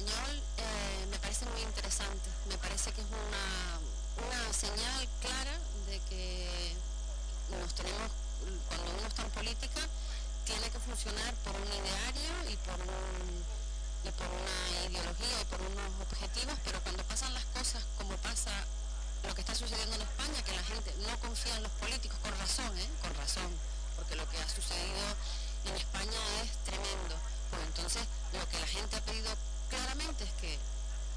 Eh, me parece muy interesante, me parece que es una, señal clara de que nos tenemos, cuando uno está en política, tiene que funcionar por un ideario y por, un, y por una ideología y por unos objetivos, pero cuando pasan las cosas como pasa lo que está sucediendo en España, que la gente no confía en los políticos, con razón, ¿eh? con razón, porque lo que ha sucedido en España es tremendo. Pues entonces, lo que la gente ha pedido claramente es que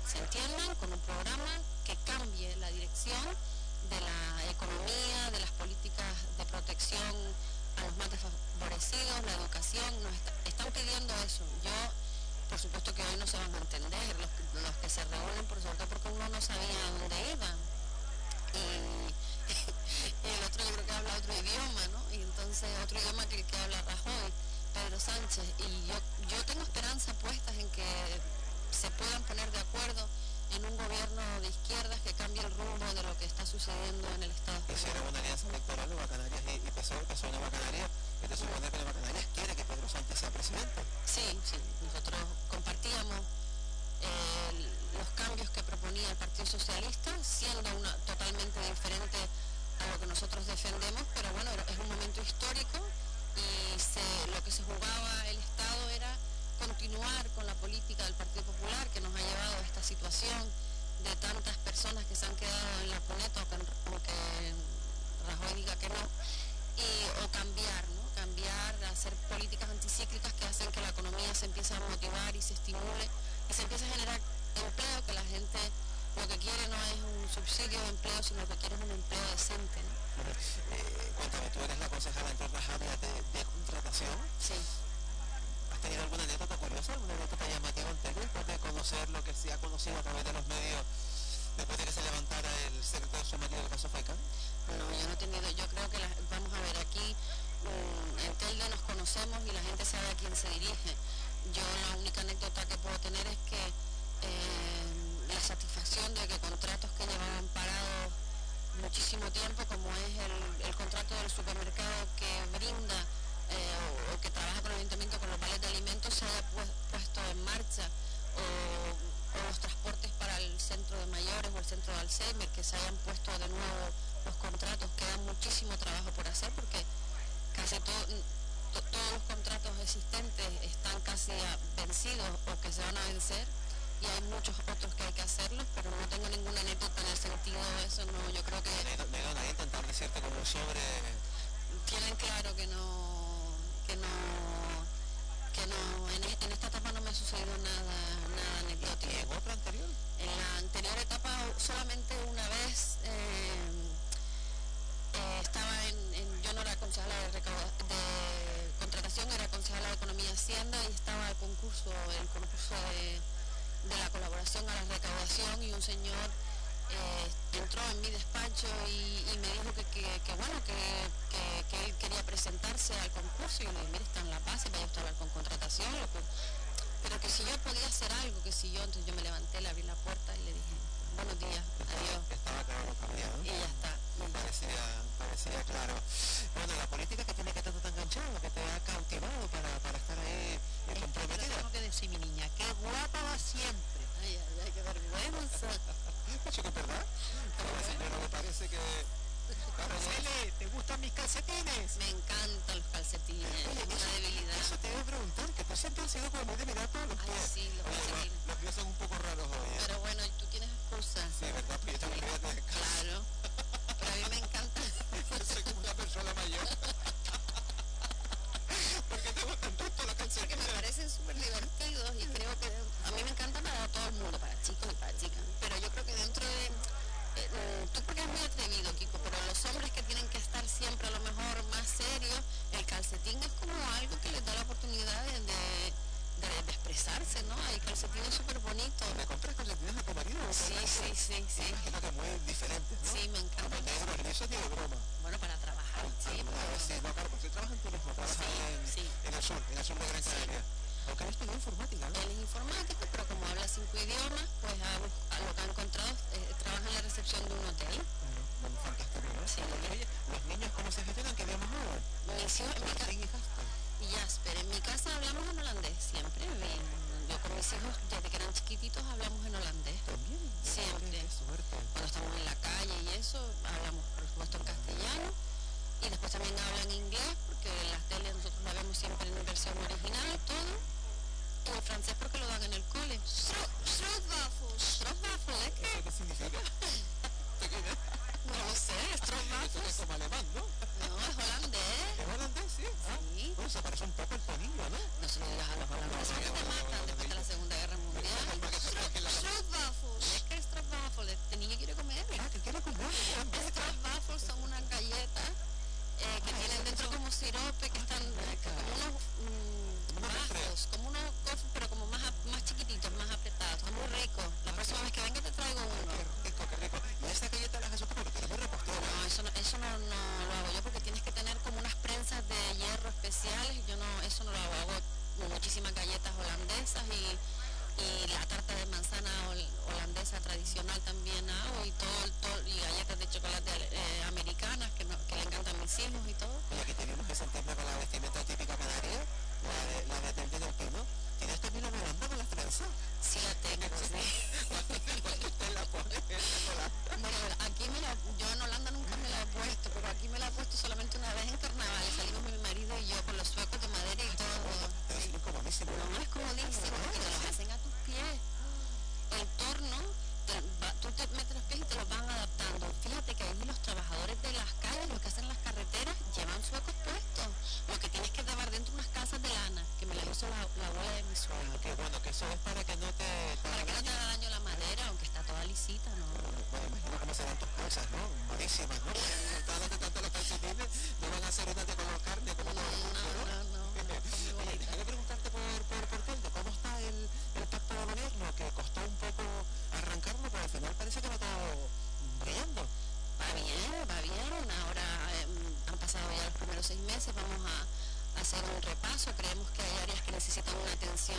se entiendan con un programa que cambie la dirección de la economía, de las políticas de protección a los más desfavorecidos, la educación, nos están pidiendo eso. Yo por supuesto que hoy no se van a entender, los, que se reúnen, por supuesto, porque uno no sabía dónde iban. Y, el otro yo creo que habla otro idioma, ¿no? Y entonces otro idioma que, que habla Rajoy, Pedro Sánchez. Y yo, yo tengo esperanza puestas en que se puedan poner de acuerdo en un gobierno de izquierdas que cambie el rumbo de lo que está sucediendo en el Estado. Hicieron una alianza electoral de Bacanarias y, y PSOE, pasó una Bacanaria, y te supone que la Bacanarias quiere que Pedro Sánchez sea presidente. Sí, sí, nosotros compartíamos eh, los cambios que proponía el Partido Socialista, siendo una totalmente diferente a lo que nosotros defendemos, pero bueno, es un momento histórico y se, lo que se jugaba el Estado era continuar con la política del Partido Popular que nos ha llevado a esta situación de tantas personas que se han quedado en la cuneta, aunque Rajoy diga que no, y, o cambiar, ¿no? cambiar, hacer políticas anticíclicas que hacen que la economía se empiece a motivar y se estimule y se empiece a generar empleo, que la gente lo que quiere no es un subsidio de empleo, sino que quiere es un empleo decente. ¿no? Eh, cuéntame, tú eres la concejala las áreas de, de contratación. Sí. ¿Has tenido alguna anécdota curiosa, alguna anécdota llamativa en después de conocer lo que se ha conocido a través de los medios que se hayan puesto de nuevo los contratos, queda muchísimo trabajo por hacer porque casi todo, to, todos los contratos existentes están casi vencidos o que se van a vencer. Y hay muchos otros que hay que hacerlos, pero no tengo ninguna anécdota en el sentido de eso, no, yo creo que... Me van a intentar decirte como sobre... Tienen claro que no, que no que no, en, en, esta etapa no me ha sucedido nada, nada anecdótico. ¿Y en otra anterior? En la anterior etapa solamente una vez eh, eh, estaba en, en, yo no era concejala de, de, contratación, era concejala de Economía y Hacienda y estaba el concurso, el concurso de, de la colaboración a la recaudación y un señor eh, entró en mi despacho y, y me dijo que, que, que bueno, que, que, él quería presentarse al concurso y le dije, mire, están las bases, vaya usted a hablar con contratación, pero que si yo podía hacer algo, que si yo, entonces yo me levanté, le abrí la puerta y le dije, buenos días, adiós. Estaba claro. Y ya está. Parecía, parecía claro. Bueno, la política que tiene que estar tan enganchado, que te ha cautivado para, para estar ahí eh, comprometida. Tengo que decir, mi niña, qué guapa va siempre. Ay, ay, ay, qué vergüenza. Verdad. Señora, me parece que... ¿te gustan mis calcetines? Me encantan los calcetines, Oye, una eso, debilidad. Eso te a preguntar, que tú siempre has sido como muy debilidad todos los pies. sí, los Oye, los, pies son un poco raros hoy. ¿eh? Pero bueno, tú tienes excusa. Sí, ¿verdad? Pues yo también voy a tener Claro. Pero a mí me encanta. Soy como una persona mayor. ¿Por qué te gustan tanto los Porque calcetines? me parecen súper divertidos y creo que a mí me encanta para todo el mundo, para chicos y para chicas. Pero yo creo que dentro de... Eh, tú porque es muy atrevido, Kiko, pero los hombres que tienen que estar siempre a lo mejor más serios, el calcetín es como algo que les da la oportunidad de, de, de, de expresarse, ¿no? Hay calcetines súper bonitos. ¿Me compras calcetines a tu marido? Sí, sí. Imagino que muy diferentes, ¿no? Sí, me encanta. Como y eso tiene broma. Bueno, para trabajar, sí. Pero- sí, no, claro, porque trabajan tú mismo, trabajas Sí, en, sí. en el sur, en el sur de Gran Canaria. Aunque has estudiado informática, ¿no? Él es informático, pero como habla cinco idiomas, pues a, a lo que ha encontrado, eh, trabaja en la recepción de un hotel. Bueno, fantástico, ¿no? Sí. Oye, ¿los niños cómo se gestionan? ¿Qué idiomas hablan? Mis hijos, en mi ca- ¿Qué hijastas? y Jasper, en mi casa hablamos en holandés, creemos que hay áreas que necesitan una atención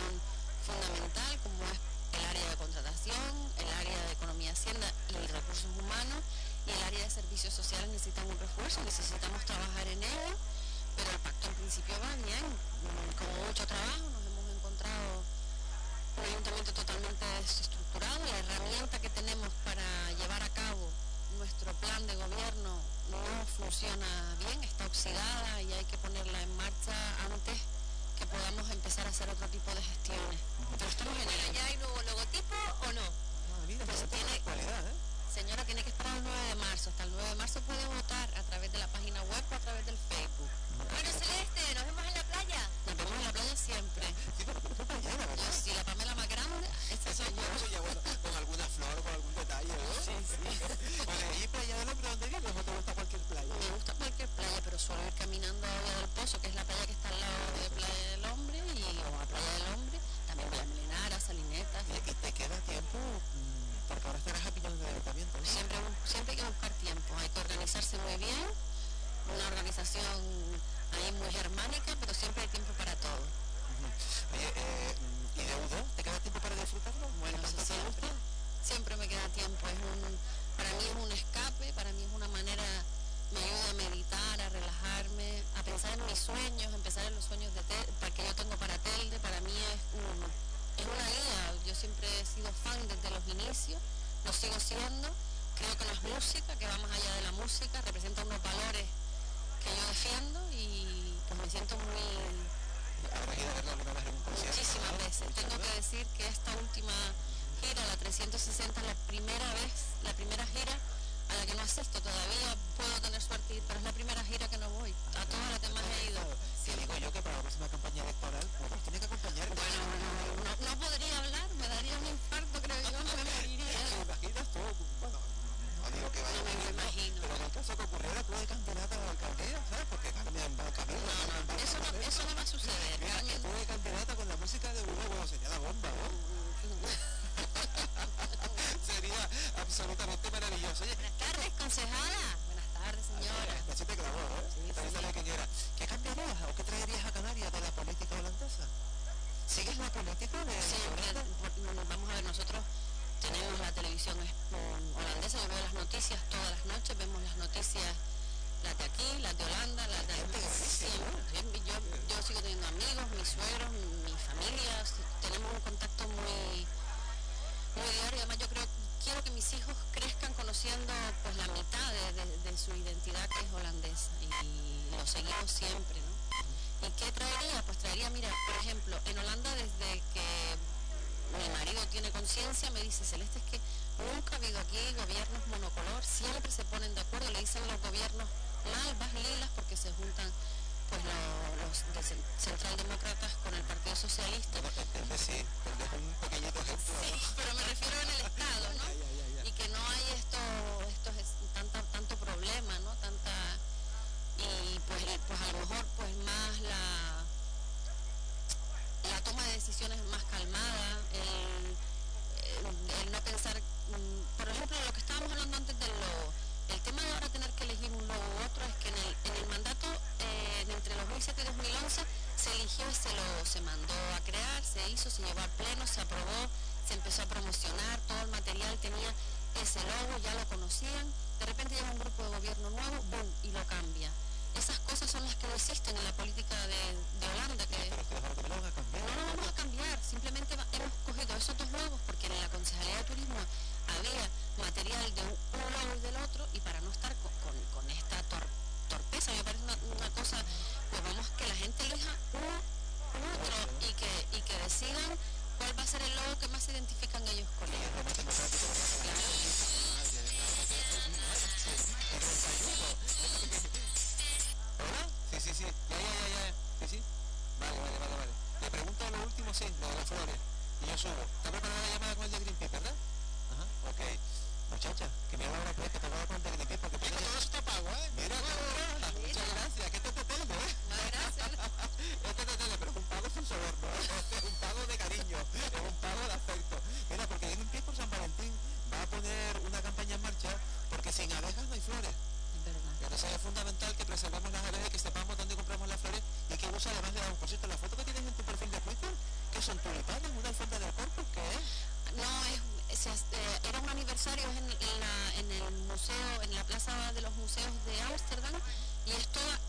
fundamental, como es el área de contratación, el área de economía hacienda y recursos humanos, y el área de servicios sociales necesitan un refuerzo, necesitamos trabajar en ello, pero el pacto en principio va bien, con mucho trabajo, nos hemos encontrado un ayuntamiento totalmente desestructurado, la herramienta que tenemos para llevar a cabo nuestro plan de gobierno no funciona bien, está oxidada y hay que ponerla en marcha antes que podamos empezar a hacer otro tipo de gestiones. Pero estamos el... ¿Ya hay nuevo logotipo o no? Madre mía, pues tiene... ¿eh? Señora, tiene que esperar el 9 de marzo. Hasta el 9 de marzo puede votar a través de la página web o a través lo sigo siendo, creo que no es música, que va más allá de la música, representa unos valores que yo defiendo y pues me siento muy... Muchísimas veces. Tengo que decir que esta última gira, la 360, la primera vez, la primera gira a la que no asisto todavía, puedo tener suerte, pero es la primera gira que no voy. seguimos siempre, ¿no? ¿Y qué traería? Pues traería, mira, por ejemplo, en Holanda desde que mi marido tiene conciencia, me dice, Celeste, es que nunca ha habido aquí gobiernos monocolor, siempre se ponen de acuerdo, le dicen los gobiernos malvas, lilas, porque se juntan pues los, los centraldemócratas con el Partido Socialista. Es pues, un pequeñito ejemplo. Sí, pero me refiero en el Estado, ¿no? Y que no hay estos, estos pues, eh, pues a lo mejor pues más la, la toma de decisiones más calmada, el, no pensar, mm, por ejemplo, lo que Sí, sí. Ya, ya, ya, ya. Sí, sí. Vale, vale, vale, vale. Le pregunto lo último, sí, lo de las flores. Y yo subo. ¿Está preparada la llamada con el de Greenpeace, verdad? Ajá, ok. Muchacha, que me ahora pues que te voy a dar con el de Greenpeace porque tiene... Todo eso está pago, ¿eh? Mira. Muchas gracias. Que este te tele, ¿eh? No, gracias. Este te tele, pero es un pago sin soborno. ¿eh? Es un pago de cariño. Es un pago de afecto. Mira, porque Greenpeace por San Valentín va a poner una campaña en marcha porque sin abejas no hay flores. Es verdad. Entonces es fundamental que preservemos las abejas y que sepamos dónde compramos las flores y que uso además le damos por cierto la foto que tienes en tu perfil de Twitter, tulipanes, una alfombra del. No, es, era un aniversario en, en el museo, en la plaza de los museos de Ámsterdam, y es toda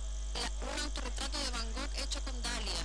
un autorretrato de Van Gogh hecho con dalias.